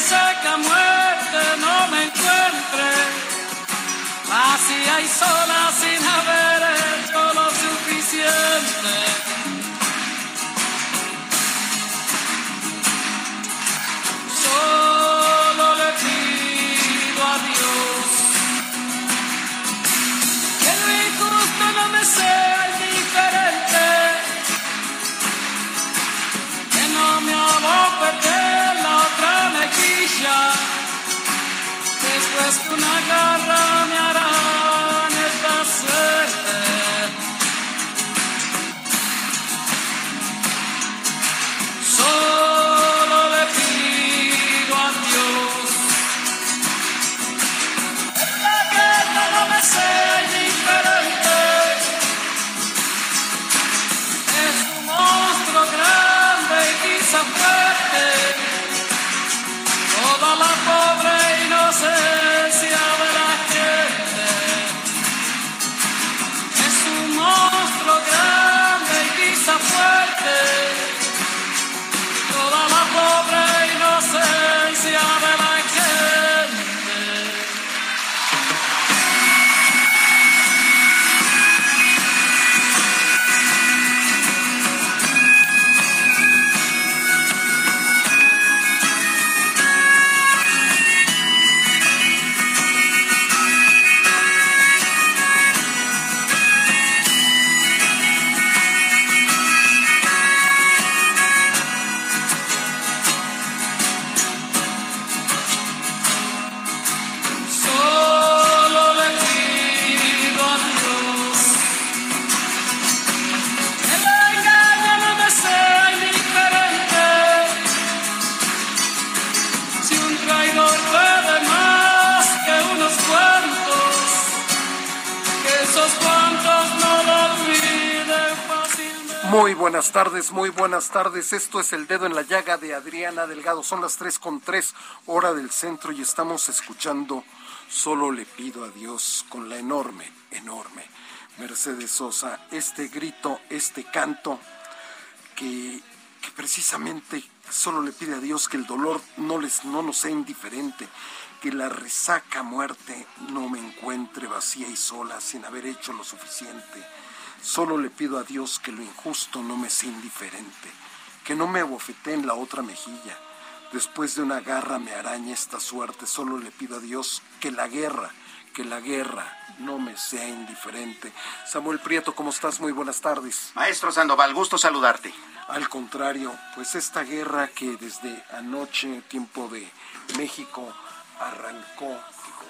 la reseca muerte no me encuentre, vacía y sola sin haber Muy buenas tardes, muy buenas tardes. Esto es El Dedo en la Llaga de Adriana Delgado. Son las tres con tres hora del centro y estamos escuchando Solo le pido a Dios con la enorme, enorme Mercedes Sosa. Este grito, este canto que, que precisamente solo le pide a Dios que el dolor no, les, no nos sea indiferente, que la resaca muerte no me encuentre vacía y sola sin haber hecho lo suficiente. Solo le pido a Dios que lo injusto no me sea indiferente, que no me abofetee en la otra mejilla. Después de una garra me araña esta suerte. Solo le pido a Dios que la guerra, que la guerra no me sea indiferente. Samuel Prieto, ¿cómo estás? Muy buenas tardes. Maestro Sandoval, gusto saludarte. Al contrario, pues esta guerra que desde anoche, tiempo de México, arrancó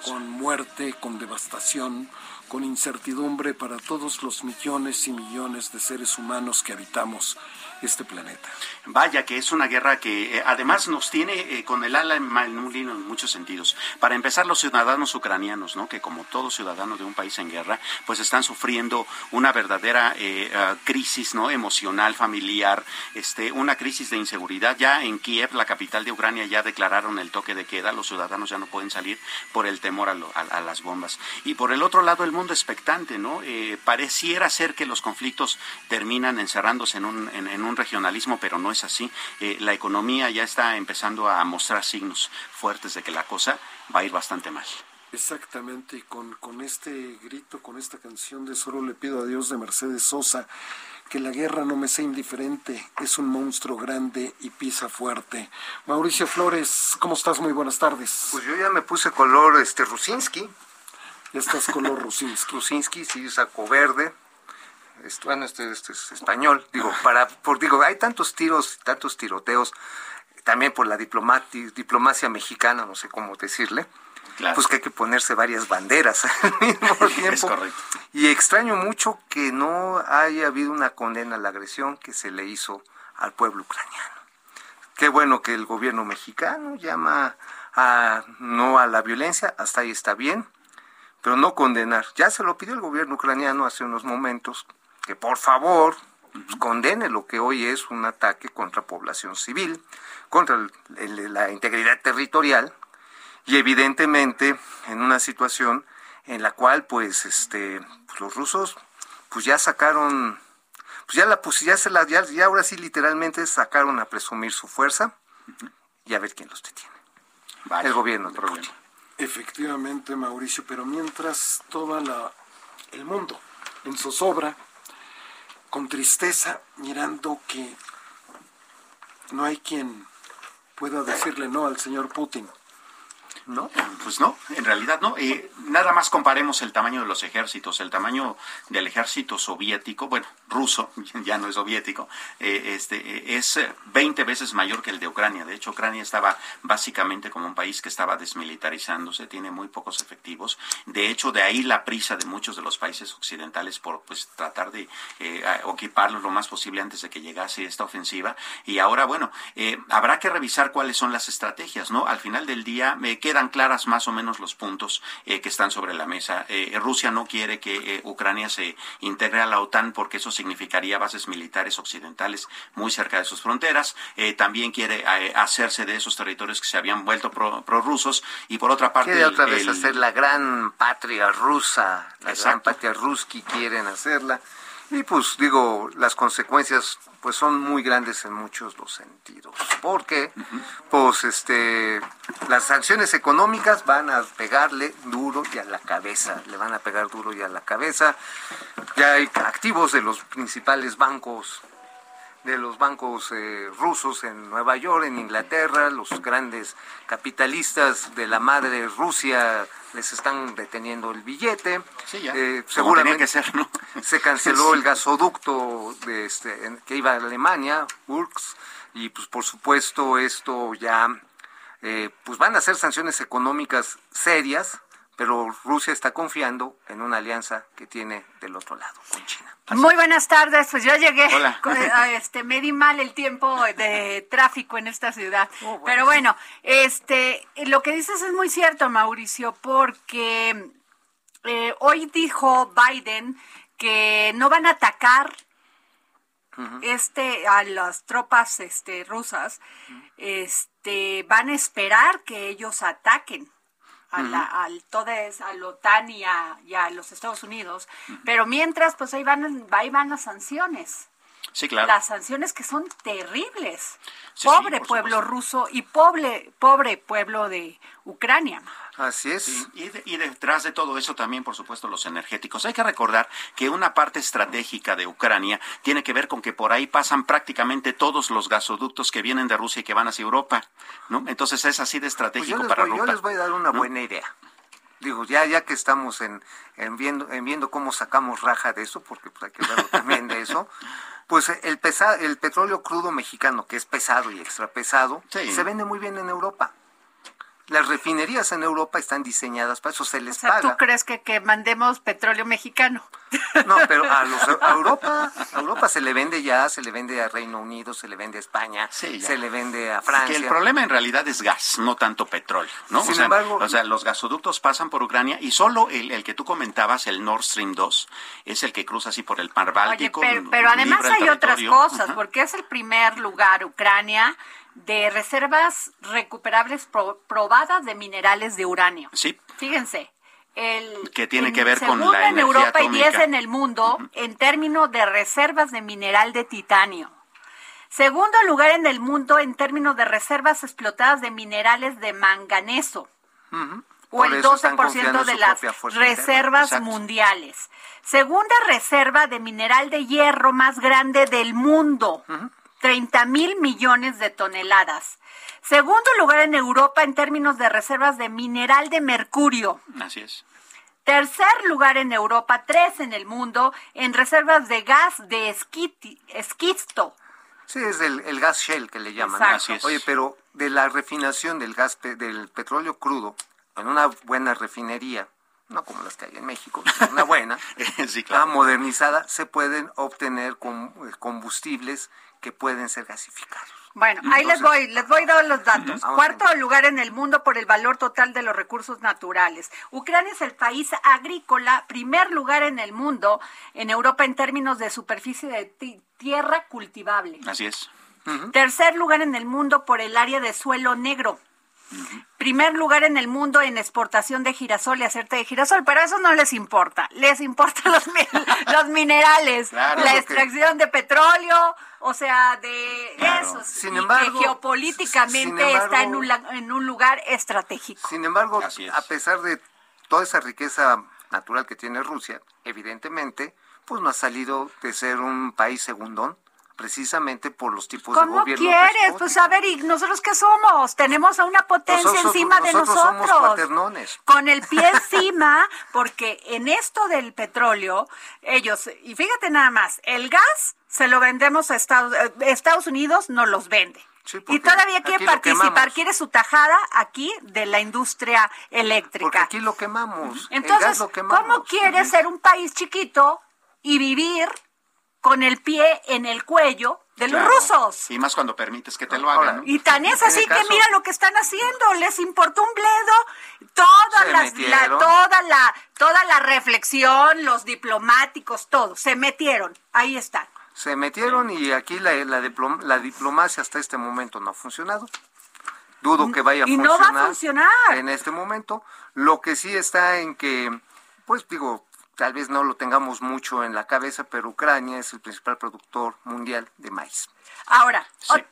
con muerte, con devastación, con incertidumbre para todos los millones y millones de seres humanos que habitamos este planeta. Vaya que es una guerra que eh, además nos tiene eh, con el ala en un lino en muchos sentidos. Para empezar, los ciudadanos ucranianos, ¿no? que como todo ciudadano de un país en guerra, pues están sufriendo una verdadera eh, ah, crisis no emocional, familiar, este, una crisis de inseguridad. Ya en Kiev, la capital de Ucrania, ya declararon el toque de queda. Los ciudadanos ya no pueden salir por el temor a, las bombas. Y por el otro lado, el mundo expectante, ¿no? pareciera ser que los conflictos terminan encerrándose en un un regionalismo, pero no es así. Eh, la economía ya está empezando a mostrar signos fuertes de que la cosa va a ir bastante mal. Exactamente, y con, con este grito, con esta canción de Solo le pido a Dios de Mercedes Sosa, que la guerra no me sea indiferente, es un monstruo grande y pisa fuerte. Mauricio Flores, ¿cómo estás? Muy buenas tardes. Pues yo ya me puse color este Rusinski. Ya estás color Rusinski. Rusinski, sí, saco verde, bueno, este, este, es español, digo, para, por, digo, hay tantos tiros, tantos tiroteos, también por la diplomacia mexicana, no sé cómo decirle, pues que hay que ponerse varias banderas al mismo tiempo. Y extraño mucho que no haya habido una condena a la agresión que se le hizo al pueblo ucraniano. Qué bueno que el gobierno mexicano llama a no a la violencia, hasta ahí está bien, pero no condenar. Ya se lo pidió el gobierno ucraniano hace unos momentos, que por favor pues, condene lo que hoy es un ataque contra población civil, contra la integridad territorial y evidentemente en una situación en la cual pues este pues, los rusos pues ya sacaron pues ya la pues ya se la ya, ahora sí literalmente sacaron a presumir su fuerza y a ver quién los detiene. el gobierno de Putin. Efectivamente, Mauricio, pero mientras todo la el mundo en zozobra con tristeza mirando que no hay quien pueda decirle no al señor Putin. No, pues no, en realidad no. Eh, nada más comparemos el tamaño de los ejércitos. El tamaño del ejército soviético, bueno, ruso, ya no es soviético, eh, este, eh, es 20 veces mayor que el de Ucrania. De hecho, Ucrania estaba básicamente como un país que estaba desmilitarizándose, tiene muy pocos efectivos. De hecho, de ahí la prisa de muchos de los países occidentales por pues tratar de ocuparlo lo más posible antes de que llegase esta ofensiva. Y ahora, bueno, habrá que revisar cuáles son las estrategias, ¿no? Al final del día me queda claras más o menos los puntos eh, que están sobre la mesa. Eh, Rusia no quiere que eh, Ucrania se integre a la OTAN porque eso significaría bases militares occidentales muy cerca de sus fronteras. también quiere hacerse de esos territorios que se habían vuelto prorrusos. y por otra parte... Quiere otra vez hacer la gran patria rusa, la gran patria ruski quieren hacerla. Y pues digo, las consecuencias pues son muy grandes en muchos los sentidos. Porque pues este las sanciones económicas van a pegarle duro y a la cabeza, le van a pegar duro y a la cabeza. Ya hay activos de los principales bancos de los bancos eh, rusos en Nueva York, en Inglaterra, los grandes capitalistas de la madre Rusia les están deteniendo el billete. Eh, seguramente se canceló el gasoducto de este, que iba a Alemania, URKS, y pues por supuesto esto ya, eh, pues van a ser sanciones económicas serias, pero Rusia está confiando en una alianza que tiene del otro lado, con China. Muy buenas tardes, pues yo llegué, este, me di mal el tiempo de tráfico en esta ciudad, oh, pero bueno, este, lo que dices es muy cierto, Mauricio, porque eh, hoy dijo Biden que no van a atacar este a las tropas este rusas, este van a esperar que ellos ataquen a, la, al todes, a la OTAN y a, los Estados Unidos, pero mientras, pues ahí van, ahí van las sanciones. Sí, claro. Las sanciones que son terribles. pobre pueblo ruso y pobre, pobre pueblo de Ucrania. Así es. y, detrás de todo eso también, por supuesto, los energéticos. Hay que recordar que una parte estratégica de Ucrania tiene que ver con que por ahí pasan prácticamente todos los gasoductos que vienen de Rusia y que van hacia Europa, ¿no? Entonces es así de pues estratégico para Yo les voy a dar una buena idea. Digo, ya ya que estamos en, en, viendo, en viendo cómo sacamos raja de eso, porque pues, hay que verlo también de eso, pues el, pesa, el petróleo crudo mexicano, que es pesado y extra pesado, se vende muy bien en Europa las refinerías en Europa están diseñadas para eso, se les o sea, paga. ¿Tú crees que, que mandemos petróleo mexicano? No, pero a, los, a Europa, a Europa se le vende ya, se le vende a Reino Unido, se le vende a España, Sí, se le vende a Francia. Que el problema en realidad es gas, no tanto petróleo, ¿no? Sin o, sea, embargo- o sea, los gasoductos pasan por Ucrania y solo el, el que tú comentabas, el Nord Stream 2, es el que cruza así por el Mar Oye, Báltico. pero, pero además hay otras cosas, porque es el primer lugar, Ucrania, de reservas recuperables pro- probadas de minerales de uranio. Sí, Fíjense. El, Que tiene en que ver con la en energía Europa y atómica. 10 en el mundo en términos de reservas de mineral de titanio. Segundo lugar en el mundo en términos de reservas explotadas de minerales de manganeso. O Por el eso están confiando 12% en de las reservas mundiales. Segunda reserva de mineral de hierro más grande del mundo. 30 mil millones de toneladas. Segundo lugar en Europa en términos de reservas de mineral de mercurio. así es. Tercer lugar en Europa, tres en el mundo en reservas de gas de esquiti- esquisto. Sí, es el, el gas shell que le llaman. Así es. Oye, pero de la refinación del gas pe- del petróleo crudo en una buena refinería, no como las que hay en México, una buena, sí, ah, claro. modernizada, se pueden obtener eh, combustibles que pueden ser gasificados. Bueno, ahí les voy, les voy dar los datos. Cuarto bien. lugar en el mundo por el valor total de los recursos naturales. Ucrania es el país agrícola, primer lugar en el mundo, en Europa en términos de superficie de ti- tierra cultivable. Así es. Tercer lugar en el mundo por el área de suelo negro. Primer lugar en el mundo en exportación de girasol y aceite de girasol, pero eso no les importa. Les importan los, mi- los minerales, Claro, la que- extracción de petróleo, o sea, de Claro. eso. Sin y embargo- que geopolíticamente sin está en un, la- en un lugar estratégico. Sin embargo, a pesar de toda esa riqueza natural que tiene Rusia, evidentemente, pues no ha salido de ser un país segundón, precisamente por los tipos de ¿Cómo gobierno quieres? despóticos. Pues a ver, ¿y nosotros qué somos? Tenemos a una potencia Nosotros- encima de nosotros somos cuaternones. Con el pie encima, porque en esto del petróleo, ellos, y fíjate nada más, el gas se lo vendemos a Estados, eh, Estados Unidos, nos los vende. Sí, y todavía quiere participar, quiere su tajada aquí de la industria eléctrica. Porque aquí lo quemamos. el gas Entonces, lo quemamos. ¿cómo quieres ser un país chiquito y vivir con el pie en el cuello de los Claro. rusos? Y más cuando permites que te lo hagan. ¿no? Y tan es así que mira lo que están haciendo, les importó un bledo toda las- la, toda la toda la reflexión, los diplomáticos, todo, se metieron, ahí están. Se metieron y aquí la, la, diplom- la diplomacia hasta este momento no ha funcionado. Dudo que vaya a Y no va a funcionar. En este momento. Lo que sí está en que, pues digo, tal vez no lo tengamos mucho en la cabeza, pero Ucrania es el principal productor mundial de maíz. Ahora, ot-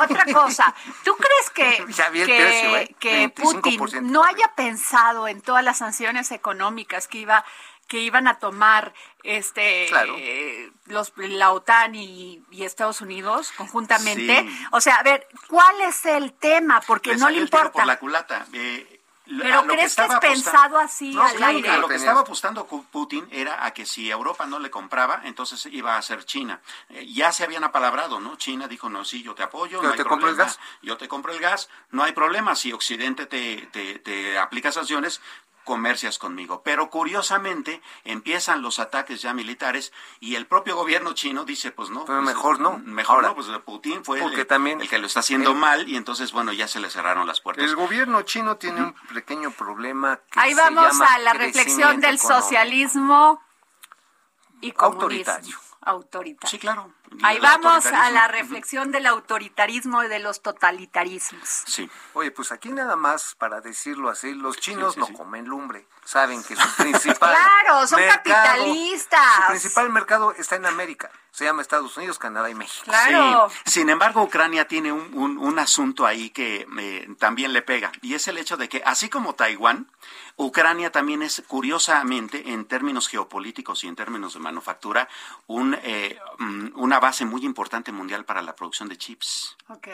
otra cosa, ¿tú crees que, Ya vi el que, precio, ¿eh? que 25% Putin no haya pensado en todas las sanciones económicas que iba que iban a tomar este Claro. eh, los la OTAN y, y Estados Unidos conjuntamente? Sí. O sea, a ver, ¿cuál es el tema? Porque no le importa. por la culata. Eh, Pero lo ¿crees que, estaba es pensado así No, al claro aire? que lo que estaba apostando Putin era a que si Europa no le compraba, entonces iba a ser China. Eh, ya se habían apalabrado, ¿no? China dijo, no, sí, yo te apoyo, Yo no hay te compro el problema. gas. Yo te compro el gas, no hay problema. Si Occidente te, te, te aplica sanciones, comercias conmigo. Pero curiosamente empiezan los ataques ya militares y el propio gobierno chino dice, pues no. Pero pues, mejor no. Mejor Ahora, no, pues Putin fue porque el, también el que lo está haciendo el- mal y entonces, bueno, ya se le cerraron las puertas. El gobierno chino tiene un pequeño problema que Ahí se vamos llama a la reflexión del económico. socialismo y comunismo. Autoritario. Sí, Autoritario. claro. Ahí vamos a la reflexión del autoritarismo y de los totalitarismos. Sí. Oye, pues aquí nada más, para decirlo así, los chinos sí, no sí. comen lumbre. Saben que su principal Claro, son mercado- capitalistas. Su principal mercado está en América. Se llama Estados Unidos, Canadá y México. Claro. Sí. Sin embargo, Ucrania tiene un, un- un asunto ahí que eh, también le pega, y es el hecho de que, así como Taiwán, Ucrania también es, curiosamente, en términos geopolíticos y en términos de manufactura, un, eh, mm, una base muy importante mundial para la producción de chips. Ok.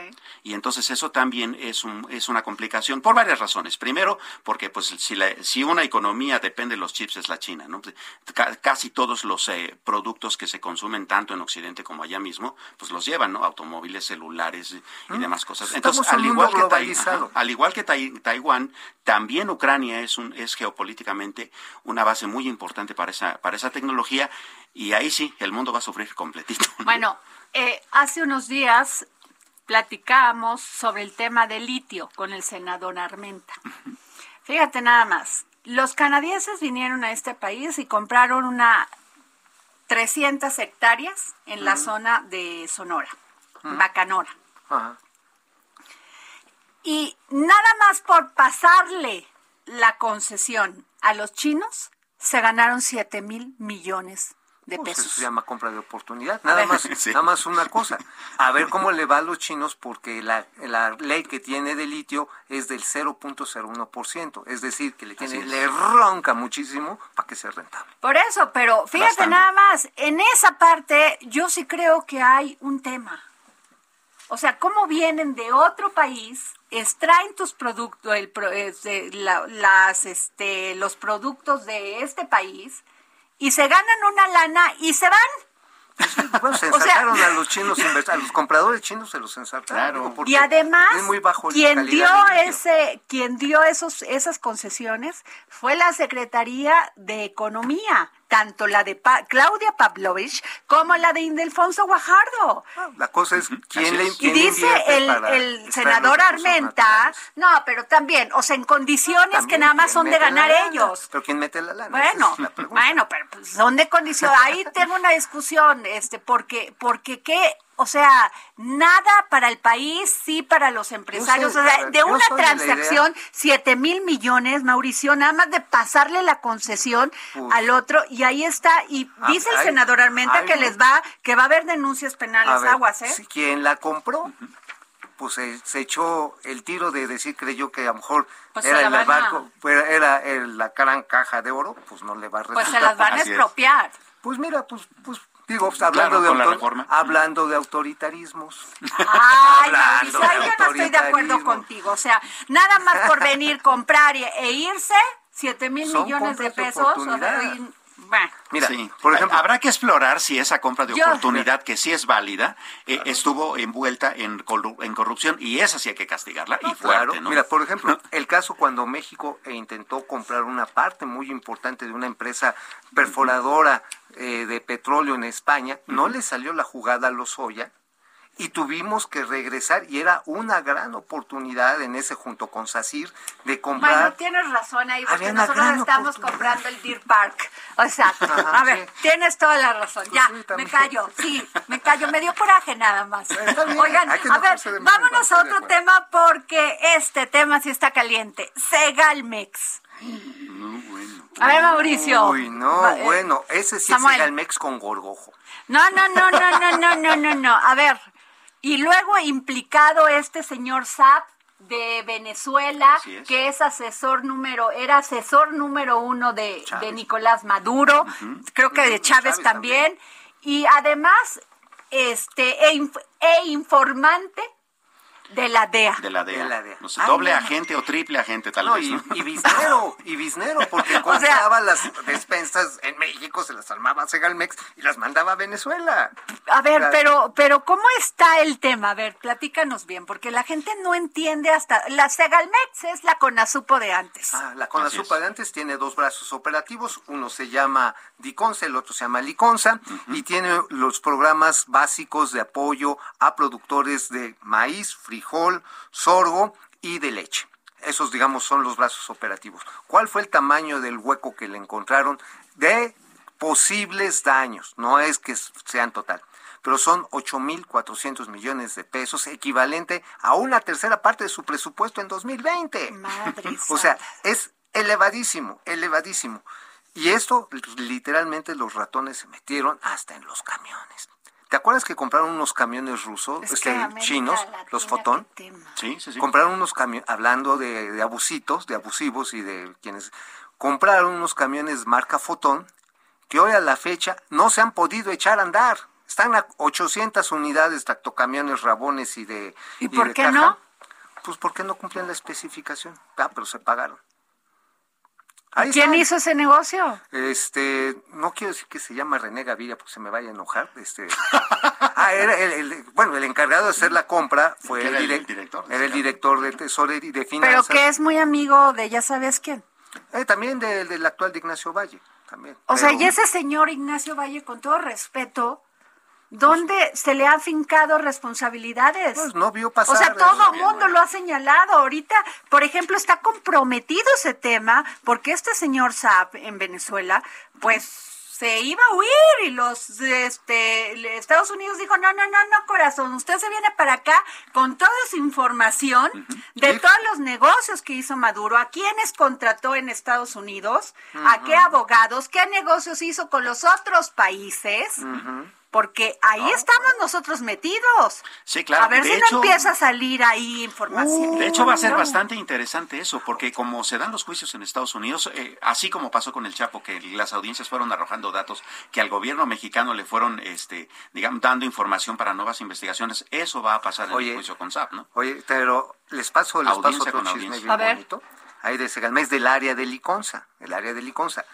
Y entonces eso también es, un, es una complicación por varias razones. Primero, porque pues si, la- si una economía depende de los chips es la China. ¿no? Pues, ca- casi todos los eh, productos que se consumen tanto en Occidente como allá mismo, pues los llevan, ¿no? Automóviles, celulares y mm. demás cosas. Entonces, al igual, que al igual que Taiwán, también Ucrania es, un, es geopolíticamente una base muy importante para esa, para esa tecnología y ahí sí, el mundo va a sufrir completito. Bueno, eh, hace unos días platicábamos sobre el tema del litio con el senador Armenta. Fíjate nada más, los canadienses vinieron a este país y compraron una 300 hectáreas en la zona de Sonora, Bacanora. Y nada más por pasarle la concesión a los chinos, se ganaron 7 mil millones de pues pesos. Eso se llama compra de oportunidad. Nada más, nada más una cosa. A ver cómo le va a los chinos porque la, la ley que tiene de litio es del 0.01%. Es decir, que le tiene, le ronca muchísimo para que sea rentable. Por eso, pero fíjate nada más, en esa parte yo sí creo que hay un tema. O sea, cómo vienen de otro país, extraen tus productos, el, este, las, este, los productos de este país, y se ganan una lana y se van. Bueno, se ensartaron a los chinos, a los compradores chinos se los ensartaron. Y además, quien dio ese, quien dio esos, esas concesiones fue la Secretaría de Economía tanto la de Claudia Pavlovich como la de Indelfonso Guajardo. La cosa es quién le Y dice el, senador Armenta, no, pero también, o sea, en condiciones que nada más son de ganar ellos. Pero quién mete la lana. Bueno, bueno, pero pues, son de condiciones. Ahí tengo una discusión, este, porque, porque qué o sea, nada para el país, sí para los empresarios. o sea, de una transacción, siete mil millones, Mauricio, nada más de pasarle la concesión al otro, y ahí está. Y ah, dice el senador Armenta que les va, que va a haber denuncias penales, aguas, ¿eh? ¿Quién la compró? pues se, echó el tiro de decir, creyó que a lo mejor pues era el barco, era, la gran caja de oro, pues no le va a resultar. Pues se las van a expropiar. Pues mira, pues, pues Digo, pues, hablando, de hablando de autoritarismos. Ay, yo no estoy de acuerdo contigo. O sea, nada más por venir, comprar e irse, 7 mil millones de pesos. Mira, por ejemplo, habrá que explorar si esa compra de oportunidad, que sí es válida, eh, estuvo envuelta en, en, corrupción y esa sí hay que castigarla y fuerte, Mira, por ejemplo, el caso cuando México intentó comprar una parte muy importante de una empresa perforadora eh, de petróleo en España, no le salió la jugada a los Oya y tuvimos que regresar y era una gran oportunidad en ese junto con SACIR de comprar. Bueno, tienes razón ahí porque nosotros estamos comprando el Deer Park. O sea, a ver, tienes toda la razón. Pues ya, me callo, sí, me callo, me dio coraje nada más. Oigan, a ver, vámonos a otro tema porque este tema sí está caliente. Segalmex. A ver, Mauricio. Uy, no, eh, bueno, ese sí es Segalmex con gorgojo. No, no, no, no, no, no, no, no, no. A ver, y luego implicado este señor Zap de Venezuela, que es asesor número, era asesor número uno de, Nicolás Maduro, creo que de Chávez, también, y además este e, e informante de la DEA. De la DEA. No sé, doble agente o triple agente, tal vez. Y, y biznero, y biznero, porque compraba las despensas en México, se las armaba Segalmex y las mandaba a Venezuela. A ver, pero, pero ¿cómo está el tema? A ver, platícanos bien, porque la gente no entiende hasta. La Segalmex es la Conasupo de antes. Ah, la Conasupo de antes tiene dos brazos operativos, uno se llama Diconsa, el otro se llama Liconsa, y tiene los programas básicos de apoyo a productores de maíz, frijol, frijol, sorgo y de leche. Esos, digamos, son los brazos operativos. ¿Cuál fue el tamaño del hueco que le encontraron de posibles daños? No es que sean total, pero son 8.400 millones de pesos, equivalente a una tercera parte de su presupuesto en 2020. Madre o sea, es elevadísimo, elevadísimo. Y esto, literalmente, los ratones se metieron hasta en los camiones. ¿Te acuerdas que compraron unos camiones rusos, este, chinos, los Fotón? Sí, sí, sí. Compraron unos camiones, hablando de, abusitos, de abusivos y de quienes compraron unos camiones marca Fotón que hoy a la fecha no se han podido echar a andar. Están a 800 unidades, camiones rabones y de. ¿Y, por qué no? Pues porque no cumplen la especificación. Ah, pero se pagaron. ¿Quién hizo ese negocio? Este, no quiero decir que se llama René Gaviria porque se me vaya a enojar. Este, ah, era el, bueno, el encargado de hacer la compra fue el, director. Era el director de tesorería y de finanzas. Pero que es muy amigo de ya sabes quién. Eh, también del, actual de Ignacio Valle. También. O sea, y ese señor Ignacio Valle, con todo respeto, ¿Dónde se le han fincado responsabilidades? Pues no vio pasar. O sea, todo el mundo lo ha señalado. Ahorita, por ejemplo, está comprometido ese tema porque este señor Saab en Venezuela, pues se iba a huir y los este Estados Unidos dijo, "No, no, no, no, corazón, usted se viene para acá con toda esa información de todos los negocios que hizo Maduro, a quiénes contrató en Estados Unidos, a qué abogados, qué negocios hizo con los otros países." Porque ahí estamos nosotros metidos. Sí, claro. A ver si no empieza a salir ahí información. de hecho, va a ser bastante interesante eso, porque como se dan los juicios en Estados Unidos, eh, así como pasó con el Chapo, que las audiencias fueron arrojando datos que al gobierno mexicano le fueron, este, digamos, dando información para nuevas investigaciones, eso va a pasar en el juicio con SAP, ¿no? Oye, pero les paso, les paso otro chisme bien bonito. Ahí de Segalmés del área de Liconza, el área de Liconza.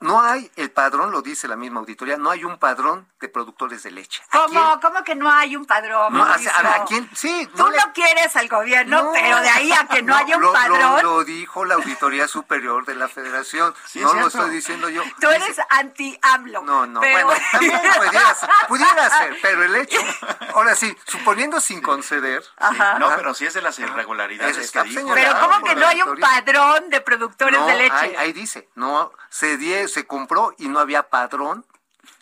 No hay el padrón, lo dice la misma auditoría, no hay un padrón de productores de leche. ¿Cómo? ¿Cómo que no hay un padrón? No, a, quién? Sí. Tú no, quieres al gobierno, pero de ahí a que no, haya un padrón. Lo, dijo la Auditoría Superior de la Federación. no lo estoy diciendo yo. Tú eres anti-AMLO. No, no, bueno, también pudiera, pudiera ser, pero el hecho, ahora sí, suponiendo sin conceder. Ajá. No, pero si es de las irregularidades que dijo. Pero ¿cómo que no hay un padrón de productores de leche? Ahí, ahí dice, no, se die se compró y no había padrón.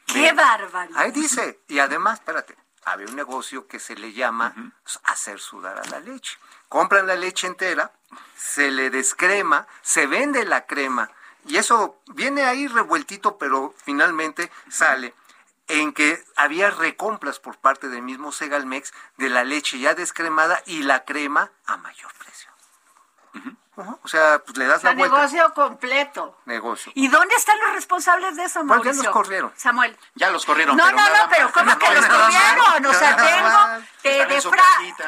¡Qué bárbaro! Ahí dice, y además, espérate, había un negocio que se le llama hacer sudar a la leche. Compran la leche entera, se le descrema, se vende la crema, y eso viene ahí revueltito, pero finalmente sale en que había recompras por parte del mismo Segalmex de la leche ya descremada y la crema a mayor precio. O sea, pues le das la vuelta. negocio completo. Negocio. ¿Y dónde están los responsables de eso, Mauricio? Pues ya los corrieron. Samuel. Ya los corrieron. No, no, no, pero ¿cómo que los corrieron? O sea, tengo, te defra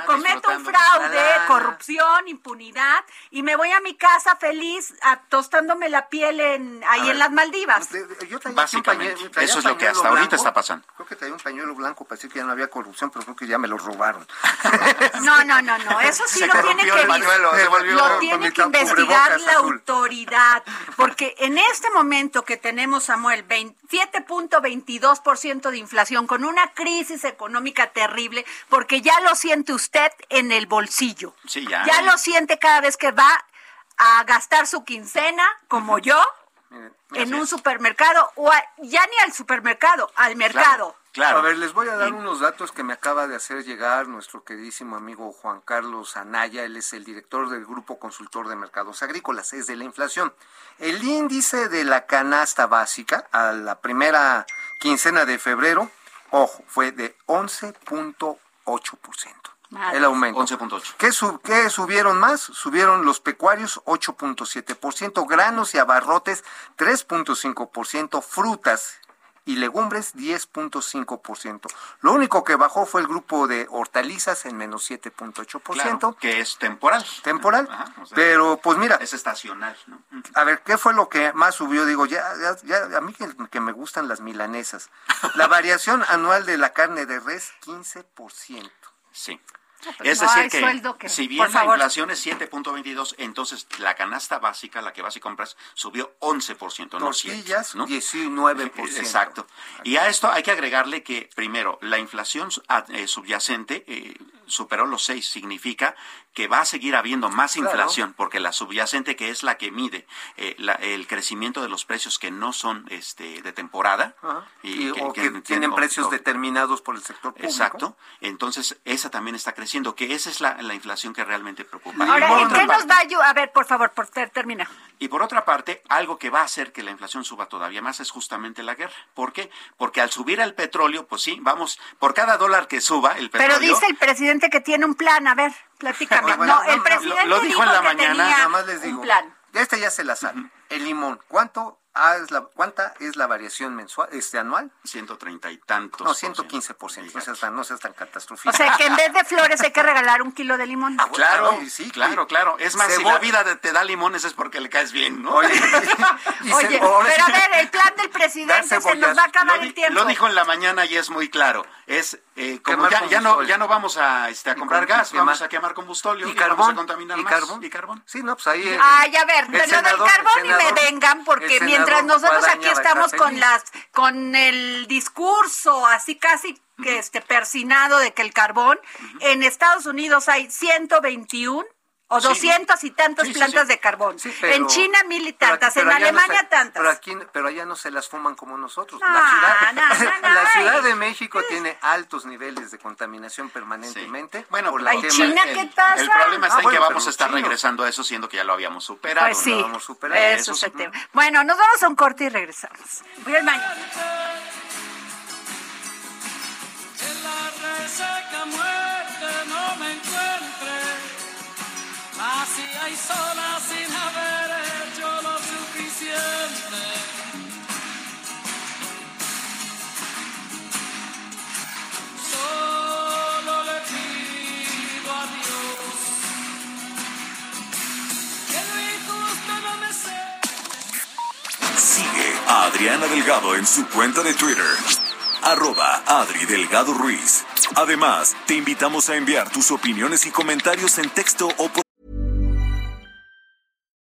cometo un fraude, corrupción, impunidad, y me voy a mi casa feliz tostándome la piel en, ahí en las Maldivas. Yo Básicamente, eso es lo que hasta ahorita está pasando. Creo que traía un pañuelo blanco para decir que ya no había corrupción, pero creo que ya me lo robaron. no, no, no, no, eso sí lo tiene que... Lo tiene que investigar la autoridad, porque en este momento que tenemos, Samuel, 7.22% de inflación con una crisis económica terrible, porque ya lo siente usted en el bolsillo. Sí, ya. Ya lo siente cada vez que va a gastar su quincena, como yo, en un supermercado, o ya ni al supermercado, al mercado. A ver, les voy a dar unos datos que me acaba de hacer llegar nuestro queridísimo amigo Juan Carlos Anaya. Él es el director del Grupo Consultor de Mercados Agrícolas, es de la inflación. El índice de la canasta básica a la primera quincena de febrero, ojo, fue de 11.8%. El aumento. 11.8. ¿Qué, ¿Qué subieron más? Subieron los pecuarios 8.7%, granos y abarrotes 3.5%, frutas y legumbres 10.5%. Lo único que bajó fue el grupo de hortalizas en menos 7.8%. que es temporal. Temporal. pero pues mira. Es estacional. ¿no? A ver, ¿qué fue lo que más subió? Digo, ya, ya, a mí que, que, me gustan las milanesas. La variación anual de la carne de res, 15%. Sí. Es decir, que, si bien la inflación es 7.22, entonces la canasta básica, la que vas y compras, subió 11%, no 7, ¿no? 19%. Exacto. Y a esto hay que agregarle que, primero, la inflación ah, eh, subyacente eh, superó los 6, significa que va a seguir habiendo más inflación, porque la subyacente, que es la que mide eh, el crecimiento de los precios que no son este, de temporada, y, que, o que, tienen precios determinados por el sector público. Exacto. Entonces, esa también está creciendo, que esa es la, inflación que realmente preocupa. Ahora, ¿en qué nos va a A ver, por favor, por termina. Y por otra parte, algo que va a hacer que la inflación suba todavía más es justamente la guerra. ¿Por qué? Porque al subir el petróleo, pues sí, vamos, por cada dólar que suba el petróleo. Pero dice el presidente que tiene un plan, a ver, platícame. no, el presidente lo, dijo, en la mañana. Nada más les digo. Un plan. Este ya se la sabe. El limón, ¿cuánto Ah, es la, ¿Cuánta es la variación mensual, este anual? 130 y tantos. No, 115 por ciento. No seas tan, no seas tan catastrófico. O sea, que en vez de flores hay que regalar un kilo de limón. Ah, claro, sí, claro, claro. Es más, si la vida te da limones es porque le caes bien, ¿no? Oye, pero a ver, el plan del presidente se nos va a acabar el tiempo. Lo dijo en la mañana y es muy claro. Es eh, como ya, ya, no, ya no vamos a, este, a comprar gas, vamos a quemar combustóleo y, carbón, vamos a contaminar ¿Y más. Carbón? ¿Y carbón? Sí, no, pues ahí... Ay, a ver, pero lo del carbón y me vengan porque mientras mientras nosotros aquí estamos con las con el discurso así casi que este persinado de que el carbón en Estados Unidos hay 121 o doscientas y tantas plantas de carbón. en China mil y tantas, en Alemania tantas. Pero aquí, pero allá no se las fuman como nosotros. la, ciudad, la Ciudad de México tiene altos niveles de contaminación permanentemente. Bueno, por la China qué pasa? El problema está ah, en que vamos a estar regresando a eso, siendo que ya lo habíamos superado. Pues sí, Eso, es el tema. Bueno, nos vamos a un corte y regresamos. Voy al baño. Hay sola sin haber hecho lo suficiente. Solo le pido a Dios que lo injusto no me sé. Sigue a Adriana Delgado en su cuenta de Twitter. Arroba Adri Delgado Ruiz. Además, te invitamos a enviar tus opiniones y comentarios en texto o por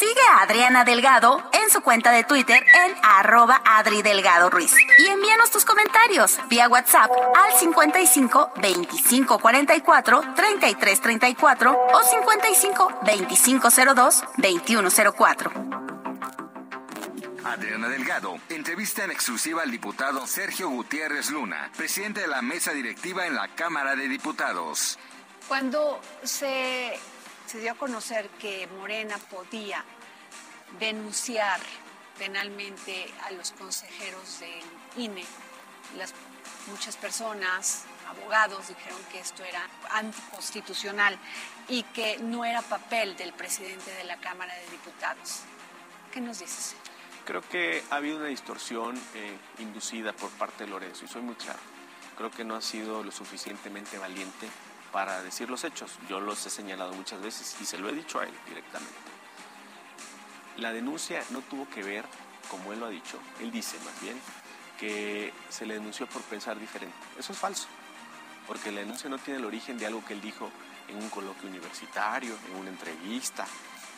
Sigue a Adriana Delgado en su cuenta de Twitter en arroba Adri Delgado Ruiz. Y envíanos tus comentarios vía WhatsApp al 55 25 44 33 34 o 55 25 02 21 04. Adriana Delgado entrevista en exclusiva al diputado Sergio Gutiérrez Luna, presidente de la mesa directiva en la Cámara de Diputados. Cuando se se dio a conocer que Morena podía denunciar penalmente a los consejeros del INE. Las, muchas personas, abogados, dijeron que esto era anticonstitucional y que no era papel del presidente de la Cámara de Diputados. ¿Qué nos dices? Creo que ha habido una distorsión eh, inducida por parte de Lorenzo y soy muy claro. Creo que no ha sido lo suficientemente valiente para decir los hechos. Yo los he señalado muchas veces y se lo he dicho a él directamente. La denuncia no tuvo que ver, como él lo ha dicho, él dice más bien, que se le denunció por pensar diferente. Eso es falso, porque la denuncia no tiene el origen de algo que él dijo en un coloquio universitario, en una entrevista,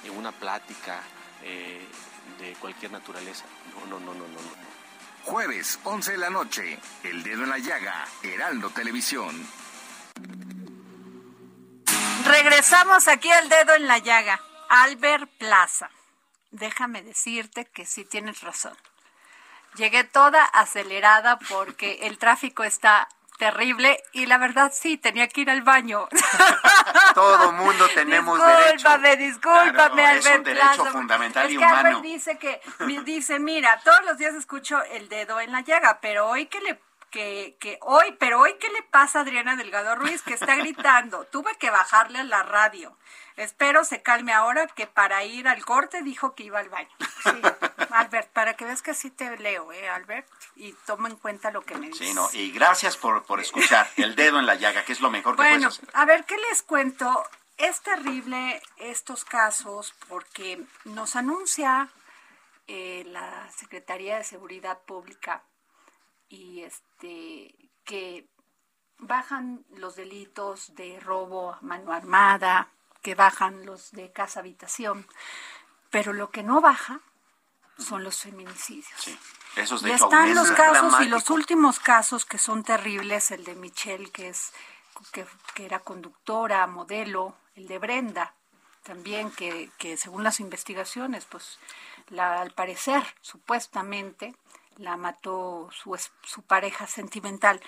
en una plática eh, de cualquier naturaleza. No, no, no, no, no, no. Jueves, 11 de la noche, El Dedo en la Llaga, Heraldo Televisión. Regresamos aquí al dedo en la llaga. Albert Plaza. Déjame decirte que sí tienes razón. Llegué toda acelerada porque el tráfico está terrible y la verdad sí, tenía que ir al baño. Todo mundo tenemos discúlpame, derecho. Discúlpame, Albert Es un derecho fundamental y humano. Albert dice que, dice, mira, todos los días escucho el dedo en la llaga, pero hoy que le que, que hoy, pero hoy, ¿qué le pasa a Adriana Delgado Ruiz? Que está gritando. Tuve que bajarle a la radio. Espero se calme ahora que para ir al corte dijo que iba al baño. Sí, Albert, para que veas que así te leo, ¿eh, Albert? Y toma en cuenta lo que me dices. Sí, no, y gracias por, por escuchar. El dedo en la llaga, que es lo mejor que bueno, puedes hacer. a ver, ¿qué les cuento? Es terrible estos casos porque nos anuncia eh, la Secretaría de Seguridad Pública y este que bajan los delitos de robo a mano armada, que bajan los de casa habitación, pero lo que no baja son los feminicidios. Sí. Y están los casos y los últimos casos que son terribles, el de Michelle, que es que, era conductora, modelo, el de Brenda, también que, que según las investigaciones, pues la, al parecer, supuestamente, la mató su, su pareja sentimental.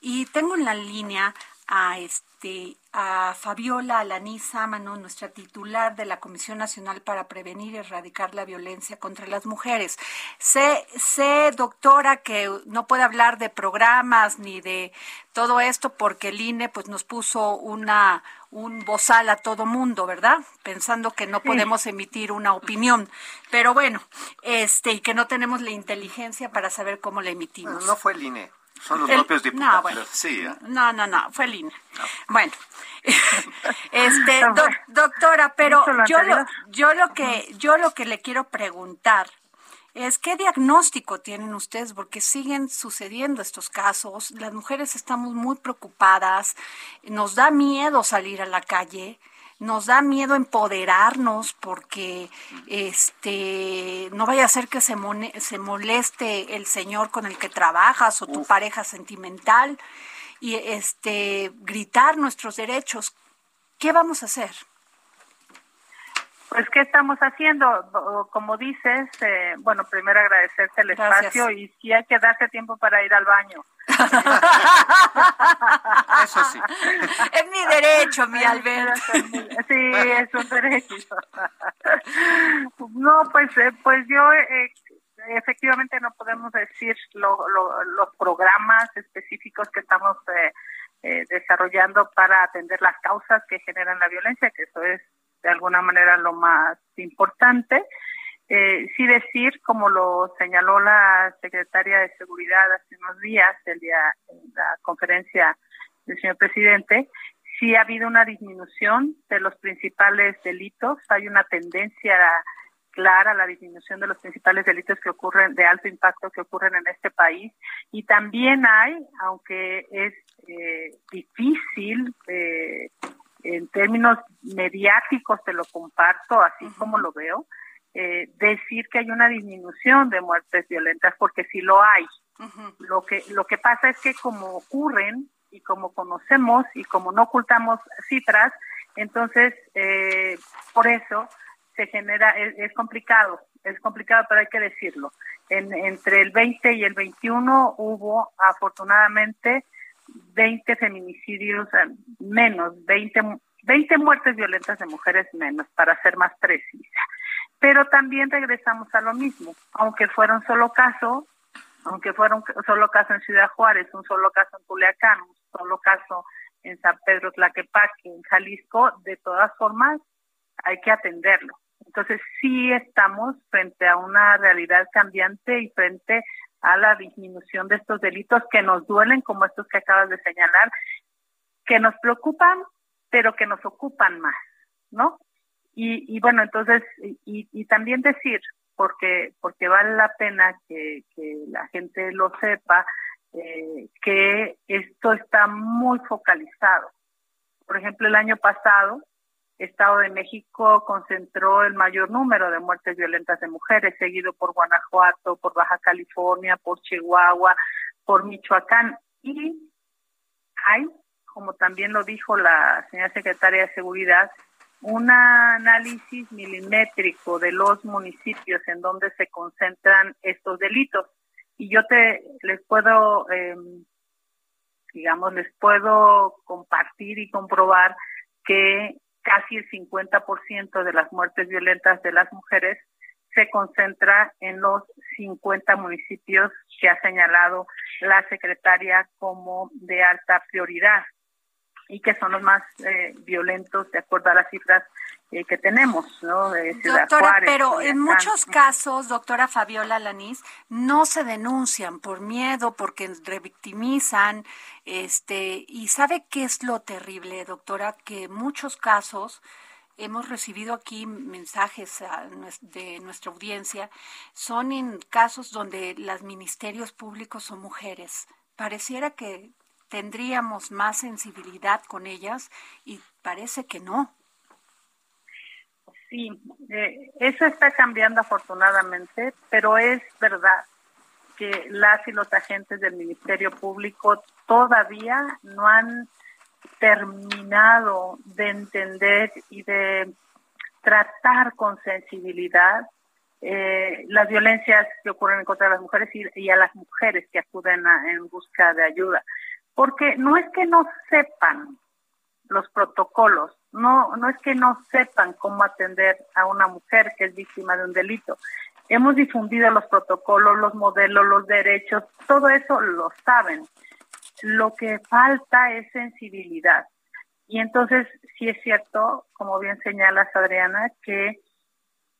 Y tengo en la línea a este a Fabiola Alaní Sámano, nuestra titular de la Comisión Nacional para Prevenir y Erradicar la Violencia contra las Mujeres. Sé, sé, doctora, que no puede hablar de programas ni de todo esto porque el INE pues, nos puso una, un bozal a todo mundo, ¿verdad? Pensando que no podemos emitir una opinión. Pero bueno, este, y que no tenemos la inteligencia para saber cómo la emitimos. no fue el INE. Son los propios diputados. No, no, no, fue el Bueno, este, doctora, pero yo lo, yo lo que yo lo que le quiero preguntar es qué diagnóstico tienen ustedes porque siguen sucediendo estos casos. Las mujeres estamos muy preocupadas, nos da miedo salir a la calle nos da miedo empoderarnos porque este no vaya a ser que se, se moleste el señor con el que trabajas o tu pareja sentimental y este gritar nuestros derechos. ¿Qué vamos a hacer? Pues, ¿qué estamos haciendo? Como dices, eh, bueno, primero agradecerte el espacio y si hay que darse tiempo para ir al baño. Eso sí. Es mi derecho, mi Alberto. Sí, es un derecho. No, pues, eh, pues yo eh, efectivamente no podemos decir los programas específicos que estamos eh, desarrollando para atender las causas que generan la violencia, que eso es de alguna manera lo más importante. Eh, sí decir, como lo señaló la secretaria de Seguridad hace unos días, el día en la conferencia del señor presidente, sí ha habido una disminución de los principales delitos, hay una tendencia clara la disminución de los principales delitos que ocurren de alto impacto que ocurren en este país y también hay, aunque es eh, difícil eh, en términos mediáticos te lo comparto así como lo veo, eh, decir que hay una disminución de muertes violentas porque sí lo hay. Lo que lo que pasa es que como ocurren y como conocemos y como no ocultamos cifras, entonces eh, por eso se genera es, complicado, es complicado, pero hay que decirlo. En, entre el 20 y el 21 hubo afortunadamente 20 feminicidios menos, 20, 20 muertes violentas de mujeres menos, para ser más precisa. Pero también regresamos a lo mismo, aunque fuera un solo caso, aunque fuera un solo caso en Ciudad Juárez, un solo caso en Culiacán, un solo caso en San Pedro Tlaquepaque, en Jalisco, de todas formas hay que atenderlo. Entonces sí estamos frente a una realidad cambiante y frente a la disminución de estos delitos que nos duelen, como estos que acabas de señalar, que nos preocupan, pero que nos ocupan más, ¿no? Y, bueno, entonces, y, también decir, porque, porque vale la pena que, la gente lo sepa, eh, que esto está muy focalizado. Por ejemplo, el año pasado, Estado de México concentró el mayor número de muertes violentas de mujeres, seguido por Guanajuato, por Baja California, por Chihuahua, por Michoacán. Y hay, como también lo dijo la señora secretaria de Seguridad, un análisis milimétrico de los municipios en donde se concentran estos delitos. Y yo te les puedo, em, digamos, les puedo compartir y comprobar que casi el 50% de las muertes violentas de las mujeres se concentra en los 50 municipios que ha señalado la secretaria como de alta prioridad y que son los más eh, violentos de acuerdo a las cifras eh, que tenemos, ¿no? De doctora, pero en muchos casos, doctora Fabiola Lanís, no se denuncian por miedo, porque revictimizan, este, y sabe qué es lo terrible, doctora, que en muchos casos hemos recibido aquí mensajes de nuestra audiencia, son en casos donde los ministerios públicos son mujeres. Pareciera que tendríamos más sensibilidad con ellas y parece que no. Sí, eh, eso está cambiando afortunadamente, pero es verdad que las y los agentes del Ministerio Público todavía no han terminado de entender y de tratar con sensibilidad eh, las violencias que ocurren contra las mujeres y, a las mujeres que acuden en busca de ayuda. Porque no es que no sepan los protocolos, no, no es que no sepan cómo atender a una mujer que es víctima de un delito. Hemos difundido los protocolos, los modelos, los derechos, todo eso lo saben. Lo que falta es sensibilidad. Y entonces, sí es cierto, como bien señalas, Adriana, que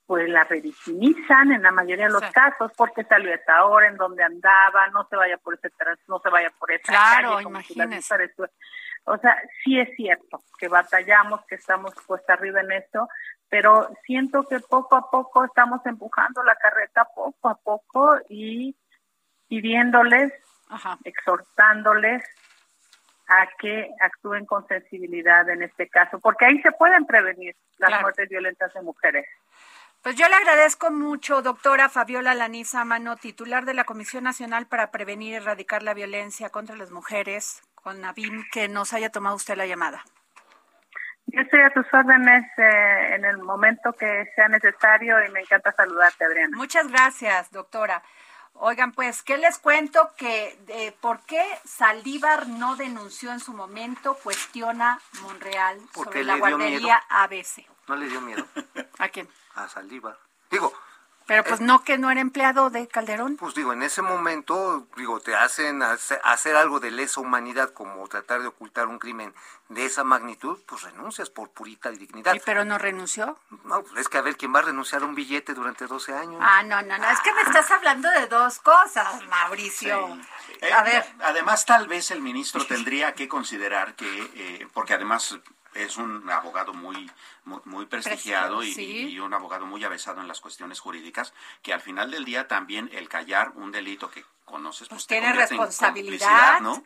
pues la revictimizan en la mayoría de los casos porque salió a esa hora, en donde andaba, no se vaya por ese no se vaya por esa claro, imagínese. O sea, sí es cierto que batallamos, que estamos puesta arriba en esto, pero siento que poco a poco estamos empujando la carreta poco a poco y pidiéndoles, exhortándoles a que actúen con sensibilidad en este caso, porque ahí se pueden prevenir las muertes violentas de mujeres. Pues yo le agradezco mucho, doctora Fabiola Laniza Mano, titular de la Comisión Nacional para Prevenir y Erradicar la Violencia contra las Mujeres, con Navim, que nos haya tomado usted la llamada. Yo estoy a tus órdenes eh, en el momento que sea necesario y me encanta saludarte, Adriana. Muchas gracias, doctora. Oigan, pues, ¿qué les cuento? Que de por qué Saldívar no denunció en su momento, cuestiona Monreal sobre la guardería ABC. ¿No le dio miedo? ¿A quién? a Saldívar. Digo, pero pues no que no era empleado de Calderón. Pues digo, en ese momento, digo, te hacen hacer, algo de lesa humanidad como tratar de ocultar un crimen de esa magnitud, pues renuncias por purita dignidad. ¿Y pero no renunció? No, pues es que a ver quién va a renunciar a un billete durante 12 años. Ah, no, no, no, es que me estás hablando de dos cosas, Mauricio. a eh, ver. Además, tal vez el ministro tendría que considerar que, eh, porque además es un abogado muy muy, prestigiado y, un abogado muy avesado en las cuestiones jurídicas, que al final del día también el callar un delito que conoces pues, tiene responsabilidad, ¿no?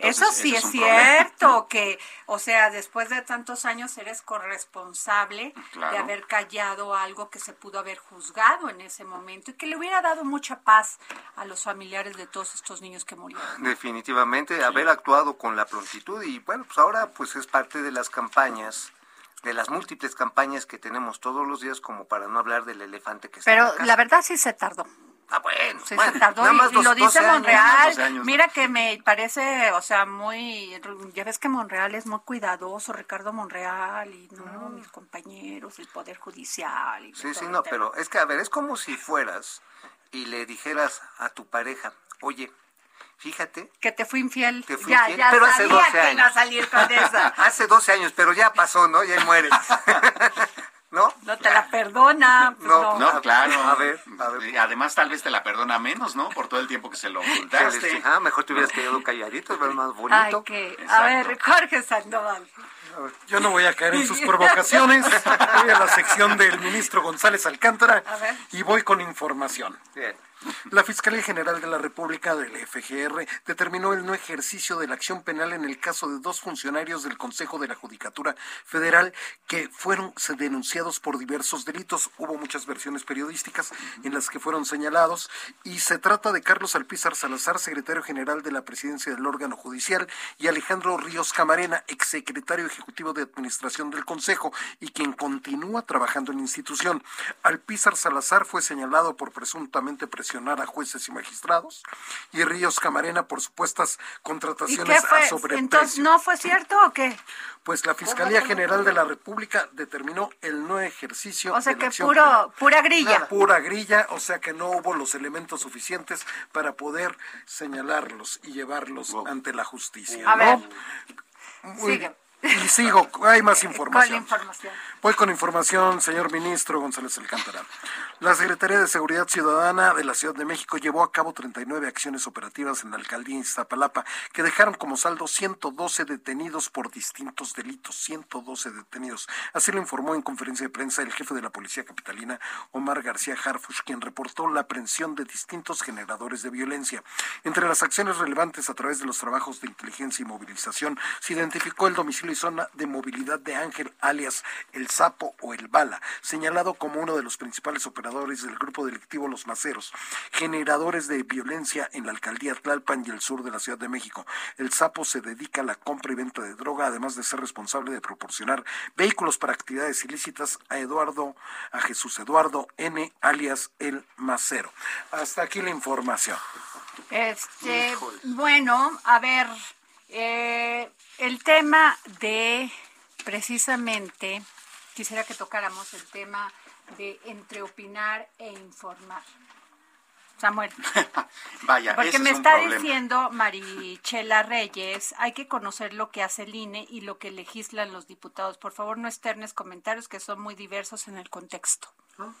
Eso sí es, cierto, que, o sea, después de tantos años eres corresponsable de haber callado algo que se pudo haber juzgado en ese momento y que le hubiera dado mucha paz a los familiares de todos estos niños que murieron. Definitivamente, haber actuado con la prontitud y bueno, pues ahora pues es parte de las campañas de las múltiples campañas que tenemos todos los días como para no hablar del elefante que está Pero la, verdad sí se tardó. Ah, bueno, sí se tardó y, lo dice Monreal. Mira que me parece, o sea, muy, ya ves que Monreal es muy cuidadoso, Ricardo Monreal y no, mis compañeros, el Poder Judicial. Y sí, sí, no, pero es que, a ver, es como si fueras y le dijeras a tu pareja, oye, Fíjate. Que te fui infiel. Te fui ya, infiel, ya pero hace 12 años. a salir con esa. hace 12 años, pero ya pasó, ¿no? Ya mueres. ¿No? No te la perdona. Pues no, no, claro. A ver, a ver. Además, tal vez te la perdona menos, ¿no? Por todo el tiempo que se lo ocultaste. Ah, mejor te hubieras quedado calladito, es más bonito. Ay, que... A ver, Jorge Sandoval. Yo no voy a caer en sus provocaciones. Voy a la sección del ministro González Alcántara y voy con información. Bien. La Fiscalía General de la República del FGR determinó el no ejercicio de la acción penal en el caso de dos funcionarios del Consejo de la Judicatura Federal que fueron denunciados por diversos delitos. Hubo muchas versiones periodísticas en las que fueron señalados y se trata de Carlos Alpizar Salazar, secretario general de la presidencia del órgano judicial, y Alejandro Ríos Camarena, exsecretario ejecutivo de administración del Consejo y quien continúa trabajando en la institución. Alpizar Salazar fue señalado por presuntamente a jueces y magistrados y Ríos Camarena por supuestas contrataciones a sobreprecio. Entonces, ¿no fue cierto o qué? Pues la Fiscalía General de la República determinó el no ejercicio O sea que puro, pura grilla. pura grilla, o sea que no hubo los elementos suficientes para poder señalarlos y llevarlos ante la justicia. A ver, sigue. Y sigo, hay más información. Información. Voy con información, señor ministro González Alcántara. La Secretaría de Seguridad Ciudadana de la Ciudad de México llevó a cabo 39 acciones operativas en la alcaldía Iztapalapa que dejaron como saldo 112 detenidos por distintos delitos, 112 detenidos. Así lo informó en conferencia de prensa el jefe de la Policía Capitalina, Omar García Harfush, quien reportó la aprehensión de distintos generadores de violencia. Entre las acciones relevantes a través de los trabajos de inteligencia y movilización, se identificó el domicilio y zona de movilidad de Ángel, alias El Sapo o El Bala, señalado como uno de los principales operadores del grupo delictivo Los Maceros, generadores de violencia en la alcaldía Tlalpan y el sur de la Ciudad de México. El Sapo se dedica a la compra y venta de droga, además de ser responsable de proporcionar vehículos para actividades ilícitas a Eduardo, a Jesús Eduardo N, alias El Macero. Hasta aquí la información. Este, bueno, a ver, eh, el tema de precisamente, quisiera que tocáramos el tema de entre opinar e informar. Samuel. Vaya, Porque me está diciendo Marichela Reyes, hay que conocer lo que hace el INE y lo que legislan los diputados. Por favor, no externes comentarios que son muy diversos en el contexto. No,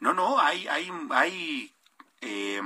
no, hay, hay, hay eh,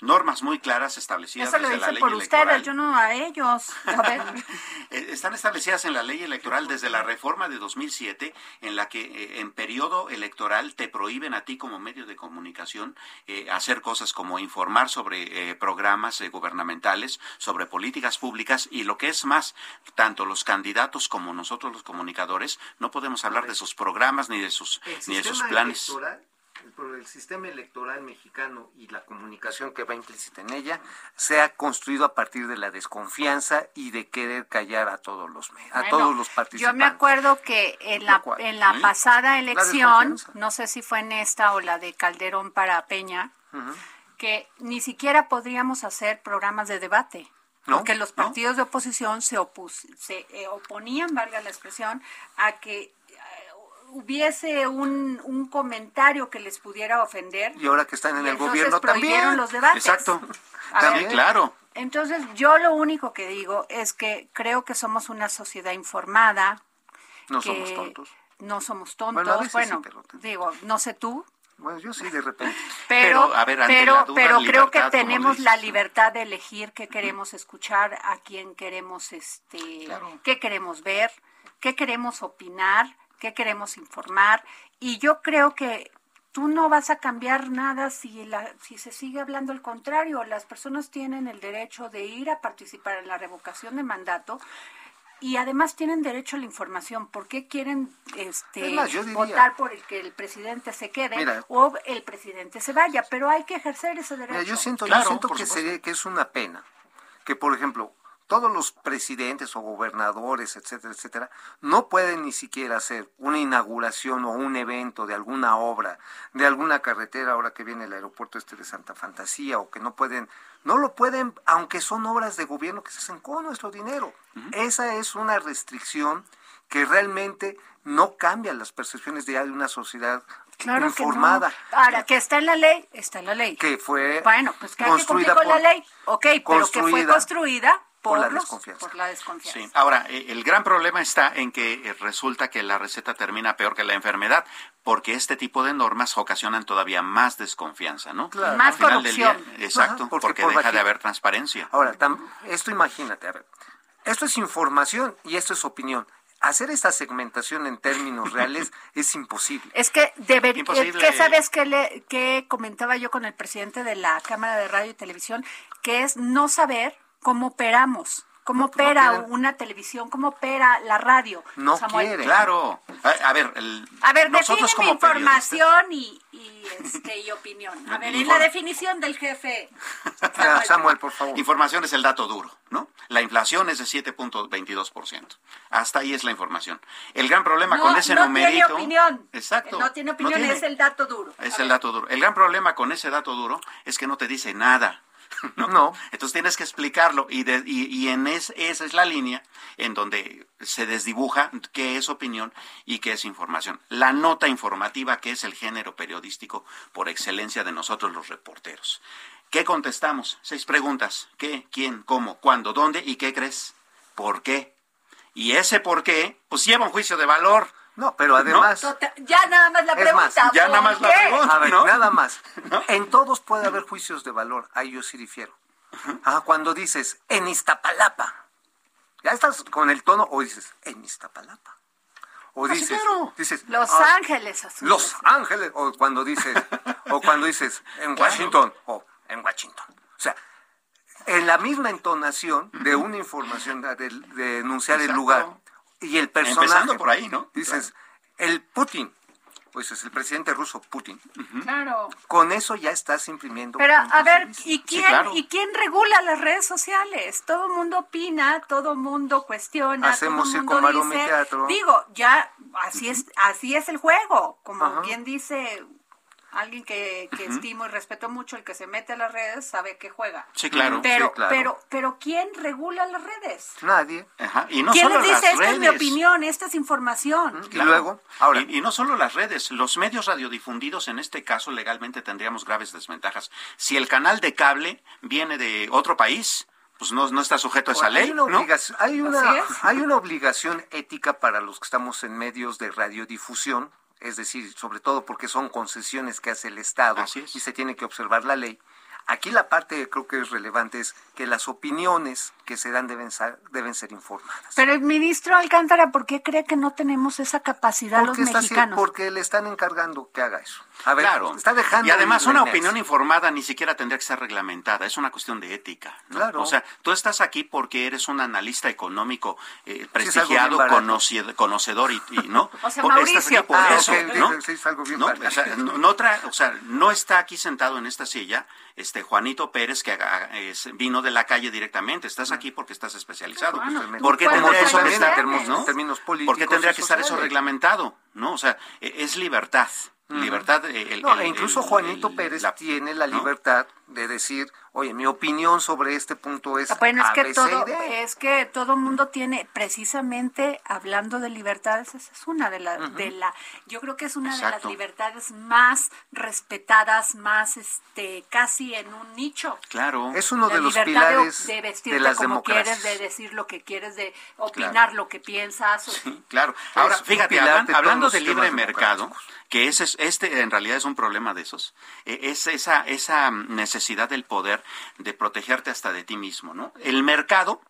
normas muy claras establecidas Eso lo desde la ley por electoral. ustedes, yo no a ellos. A ver. Eh, Están establecidas en la ley electoral desde la reforma de 2007, en la que eh, en periodo electoral te prohíben a ti como medio de comunicación eh, hacer cosas como informar sobre eh, programas eh, gubernamentales, sobre políticas públicas y lo que es más, tanto los candidatos como nosotros los comunicadores no podemos hablar de sus programas ni de sus ni de sus planes. electoral, el, por el sistema electoral mexicano y la comunicación que va implícita en ella se ha construido a partir de la desconfianza y de querer callar a todos los a Bueno, todos los Yo participantes. me acuerdo que en la, cual, en la pasada elección, no sé si fue en esta o la de Calderón para Peña, que ni siquiera podríamos hacer programas de debate. No, porque los no. partidos de oposición se, opus- se eh, oponían, valga la expresión, a que hubiese un, un comentario que les pudiera ofender. Y ahora que están en el entonces gobierno también. los debates. Exacto. A También, ver, claro. Entonces, yo lo único que digo es que creo que somos una sociedad informada. No que somos tontos. No somos Bueno, tontos. veces Bueno, sí, digo, no sé tú, Bueno, yo sí de repente. pero, Pero, a ver, ante pero, la duda, pero creo que libertad, tenemos la libertad de elegir qué queremos escuchar, a quién queremos, este, qué queremos ver, qué queremos opinar, qué queremos informar. Y yo creo que tú no vas a cambiar nada si, la, si se sigue hablando al contrario. Las personas tienen el derecho de ir a participar en la revocación de mandato. Y además tienen derecho a la información. ¿Por qué quieren este, Es más, yo diría- votar por el que el presidente se quede Mira. o el presidente se vaya? Pero hay que ejercer ese derecho. Mira, yo siento, yo Claro, siento por que, sería- que es una pena que, por ejemplo, todos los presidentes o gobernadores, etcétera, etcétera, no pueden ni siquiera hacer una inauguración o un evento de alguna obra, de alguna carretera, ahora que viene el aeropuerto este de Santa Fantasía, o que no pueden, no lo pueden, aunque son obras de gobierno que se hacen con nuestro dinero. Esa es una restricción que realmente no cambia las percepciones de una sociedad Claro que no. informada. Ahora, que está en la ley, está en la ley. que fue Bueno, pues que hay que cumplir con la ley. Ok, pero que fue construida por, por la los- desconfianza. por la desconfianza. Sí. Ahora, eh, el gran problema está en que eh, resulta que la receta termina peor que la enfermedad, porque este tipo de normas ocasionan todavía más desconfianza, ¿no? Claro. Más Al final del día, corrupción. exacto, Ajá, porque porque, por deja de haber transparencia. Ahora, tam- esto imagínate, a ver, esto es información y esto es opinión. Hacer esta segmentación en términos reales es imposible. Es que debería, Imposible. que sabes que le que comentaba yo con el presidente de la Cámara de Radio y Televisión, que es no saber cómo operamos, cómo no opera una televisión, cómo opera la radio. No Samuel. quieren. Claro. A, a ver, el- A ver, nosotros como información y, y, este, y opinión. A ver, en la definición del jefe. Samuel, por favor. Información es el dato duro, ¿no? La inflación es de 7.22%. Hasta ahí es la información. El gran problema No, con ese no numerito. tiene opinión. Exacto. No tiene opinión, tiene. es el dato duro. Es A el ver. dato duro. El gran problema con ese dato duro es que no te dice nada. ¿no? No. Entonces tienes que explicarlo y, de- y, y en es- esa es la línea en donde se desdibuja qué es opinión y qué es información. La nota informativa, que es el género periodístico por excelencia de nosotros los reporteros. ¿Qué contestamos? Seis preguntas. ¿Qué? ¿Quién? ¿Cómo? ¿Cuándo? ¿Dónde? ¿Y qué crees? ¿Por qué? Y ese por qué, pues lleva un juicio de valor. No, pero además... Ya nada más la pregunta. ya nada más la pregunta. A ver, nada más. En todos puede haber juicios de valor. Ahí yo sí difiero. Ah, cuando dices, en Iztapalapa. Ya estás con el tono o dices, en Iztapalapa. O Ah, sí, dices, claro. dices Los ah, Ángeles azules. Los Ángeles. O cuando dices, o cuando dices, en Claro. Washington. O en Washington. O sea, en la misma entonación de una información, de, de enunciar el lugar y el personaje. Empezando por ahí, ¿no? Dices, el Putin. Pues es el presidente ruso Putin. Claro. Con eso ya estás imprimiendo. Pero a ver. ¿y quién, ¿y quién regula las redes sociales? Todo mundo opina, todo mundo cuestiona, Hacemos todo circo, mundo dice, teatro. digo, ya así es, así es el juego, como bien dice alguien que, que estimo y respeto mucho, el que se mete a las redes sabe que juega. Sí, claro. Pero, Sí, claro. pero, pero ¿quién regula las redes? Nadie. Ajá, Y no ¿Quién solo les dice las esta es mi opinión, esta es información? Claro. Y, y no solo las redes, los medios radiodifundidos en este caso legalmente tendríamos graves desventajas. Si el canal de cable viene de otro país, pues no, no está sujeto a esa Hay ley, una, ¿no? obligación, hay, una, hay una obligación ética para los que estamos en medios de radiodifusión, es decir, sobre todo porque son concesiones que hace el Estado y se tiene que observar la ley. Aquí la parte que creo que es relevante es que las opiniones que se dan deben ser, deben ser informadas. Pero el ministro Alcántara, ¿por qué cree que no tenemos esa capacidad los Porque, está así- mexicanos? porque le están encargando que haga eso. A ver, Claro. está dejando y además una Inés. opinión informada ni siquiera tendría que estar reglamentada, es una cuestión de ética. ¿no? Claro. O sea, tú estás aquí porque eres un analista económico eh, prestigiado, bien barato. conoci- conocedor y, y, no. O sea, Por- Mauricio. Estás aquí por Ah, eso, ok, ¿no? sí, es algo bien ¿no? barato. O sea, no, no tra- o sea, no está aquí sentado en esta silla este Juanito Pérez que haga- es- vino de la calle directamente. Estás aquí porque estás especializado. Bueno, ¿Por qué tendría eso que estar, términos- ¿no? términos ¿Por qué políticos tendría y que estar eso reglamentado? ¿No? O sea, e- es libertad. Libertad. eh, el- No, el- e incluso el- Juanito el- Pérez la- tiene la libertad de decir, oye, mi opinión sobre este punto es Ah, Bueno, es que todo, D". es que todo mundo tiene, precisamente hablando de libertades, esa es una de las, de la, yo creo que es una de las Exacto. libertades más respetadas, más, este, casi en un nicho. Claro. Es uno La de los de- pilares de, de vestirte las como democracias. quieres, de decir lo que quieres, de opinar Claro. lo que piensas. o- Claro. Ahora, Es fíjate, hablan- de hablando de libre mercado, que ese es, este en realidad es un problema de esos, eh, es esa, esa necesidad del poder de protegerte hasta de ti mismo, ¿no? El mercado,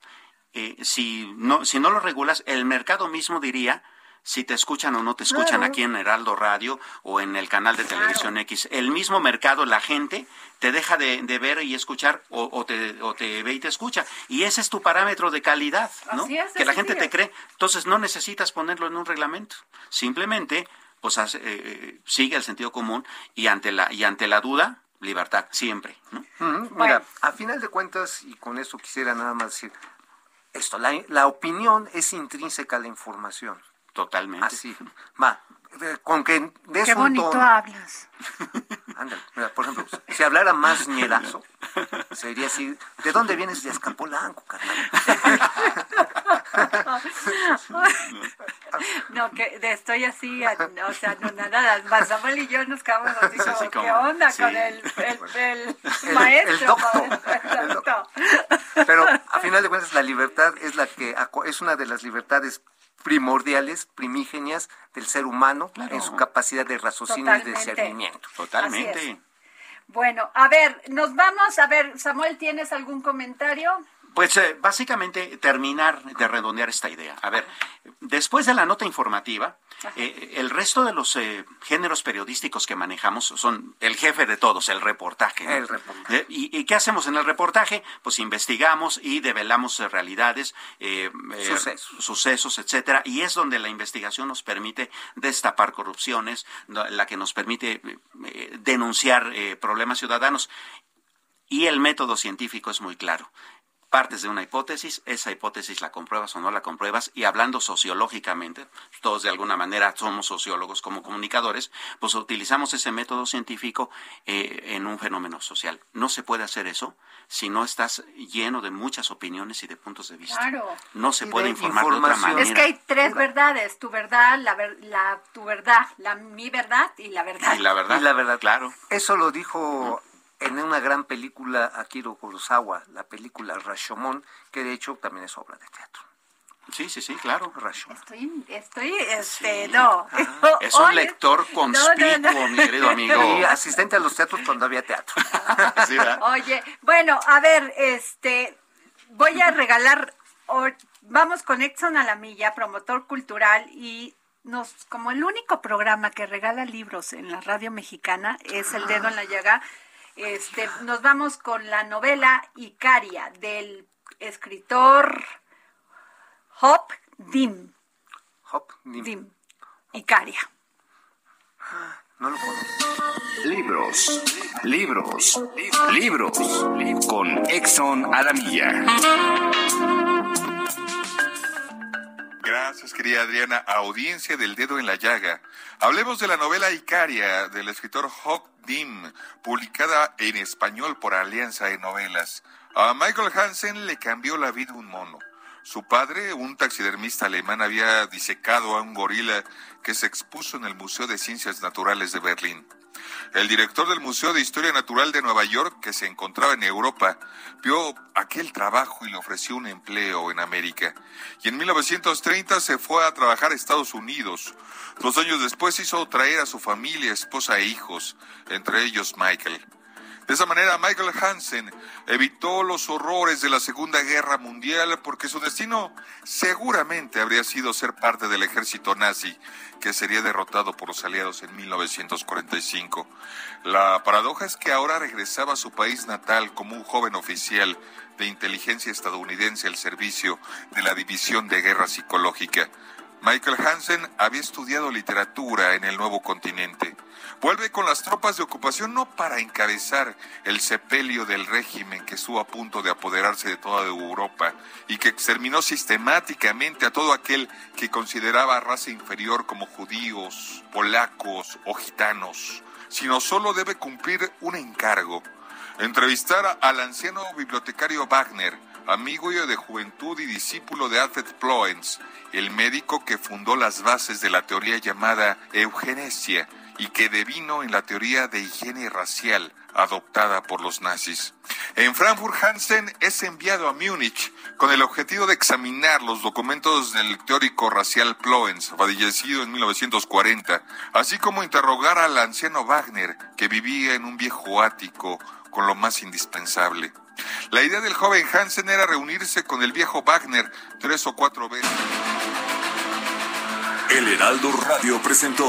eh, si, no, si no lo regulas, el mercado mismo diría si te escuchan o no te escuchan Claro. aquí en Heraldo Radio o en el canal de televisión X. El mismo mercado, la gente, te deja de, de ver y escuchar o, o te, o te ve y te escucha. Y ese es tu parámetro de calidad, ¿no? Así es, que la gente te cree. Entonces no necesitas ponerlo en un reglamento. Simplemente, pues hace- eh, sigue el sentido común y ante la, y ante la duda, libertad, siempre, Mira, a final de cuentas, y con eso quisiera nada más decir, esto, la, la opinión es intrínseca a la información. Totalmente. Así, va, con que des Qué un bonito tono- hablas. Ándale, mira, por ejemplo, si hablara más ñerazo, sería así, ¿de dónde vienes? De Azcapolanco, carnal. No, que de- estoy así, o sea, no nada, más Samuel y yo nos quedamos así como, Así como, ¿qué onda sí. con el, el, el El- maestro? el doctor, doctor. Pero a final de cuentas, la libertad es la que es una de las libertades primordiales, primígenias del ser humano en su capacidad de raciocinio y de discernimiento. Totalmente. Bueno, a ver, nos vamos, a ver, Samuel, ¿tienes algún comentario? Pues eh, básicamente terminar de redondear esta idea. A ver, después de la nota informativa, eh, el resto de los eh, géneros periodísticos que manejamos son el jefe de todos, el reportaje. ¿no? El reportaje. Eh, ¿Y, y qué hacemos en el reportaje? Pues investigamos y develamos eh, realidades, eh, Sucesos. sucesos, etcétera, y es donde la investigación nos permite destapar corrupciones, la que nos permite denunciar problemas ciudadanos. Y el método científico es muy claro. Partes de una hipótesis, esa hipótesis la compruebas o no la compruebas, y hablando sociológicamente, todos de alguna manera somos sociólogos como comunicadores, pues utilizamos ese método científico eh, en un fenómeno social. No se puede hacer eso si no estás lleno de muchas opiniones y de puntos de vista. Claro. No se puede de informar de otra manera. Es que hay tres verdades, tu verdad, la, ver- la tu verdad, la mi verdad y la verdad. Y la verdad, Y la verdad. claro. Eso lo dijo en una gran película Akiro Kurosawa, la película Rashomon, que de hecho también es obra de teatro. Sí, sí, sí, claro. Estoy, estoy, este, no. Es un lector conspicuo, mi querido amigo. Y asistente a los teatros cuando había teatro. Oye, bueno, a ver, este, voy a regalar, vamos con Exxon a la milla, promotor cultural y nos, como el único programa que regala libros en la radio mexicana es El Dedo en la Llaga, este, nos vamos con la novela Icaria del escritor Hop Dim. Hop Dim. Icaria. No lo conozco. Libros, libros, libros, con Exxon Alamilla. Gracias, querida Adriana. Audiencia del dedo en la llaga. Hablemos de la novela Icaria del escritor Hawk Dim, publicada en español por Alianza de Novelas. A Michael Hansen le cambió la vida un mono. Su padre, un taxidermista alemán, había disecado a un gorila que se expuso en el Museo de Ciencias Naturales de Berlín. El director del Museo de Historia Natural de Nueva York, que se encontraba en Europa, vio aquel trabajo y le ofreció un empleo en América. Y en 1930 se fue a trabajar a Estados Unidos. Dos años después hizo traer a su familia, esposa e hijos, entre ellos Michael. De esa manera, Michael Hansen evitó los horrores de la Segunda Guerra Mundial porque su destino seguramente habría sido ser parte del ejército nazi que sería derrotado por los aliados en 1945. La paradoja es que ahora regresaba a su país natal como un joven oficial de inteligencia estadounidense al servicio de la División de Guerra Psicológica. Michael Hansen había estudiado literatura en el nuevo continente vuelve con las tropas de ocupación no para encabezar el sepelio del régimen que estuvo a punto de apoderarse de toda Europa y que exterminó sistemáticamente a todo aquel que consideraba raza inferior como judíos, polacos o gitanos, sino solo debe cumplir un encargo, entrevistar al anciano bibliotecario Wagner, amigo de juventud y discípulo de Alfred Ploens, el médico que fundó las bases de la teoría llamada eugenesia, y que devino en la teoría de higiene racial adoptada por los nazis. En Frankfurt, Hansen es enviado a Múnich con el objetivo de examinar los documentos del teórico racial Ploens, fallecido en 1940, así como interrogar al anciano Wagner, que vivía en un viejo ático con lo más indispensable. La idea del joven Hansen era reunirse con el viejo Wagner tres o cuatro veces. El Heraldo Radio presentó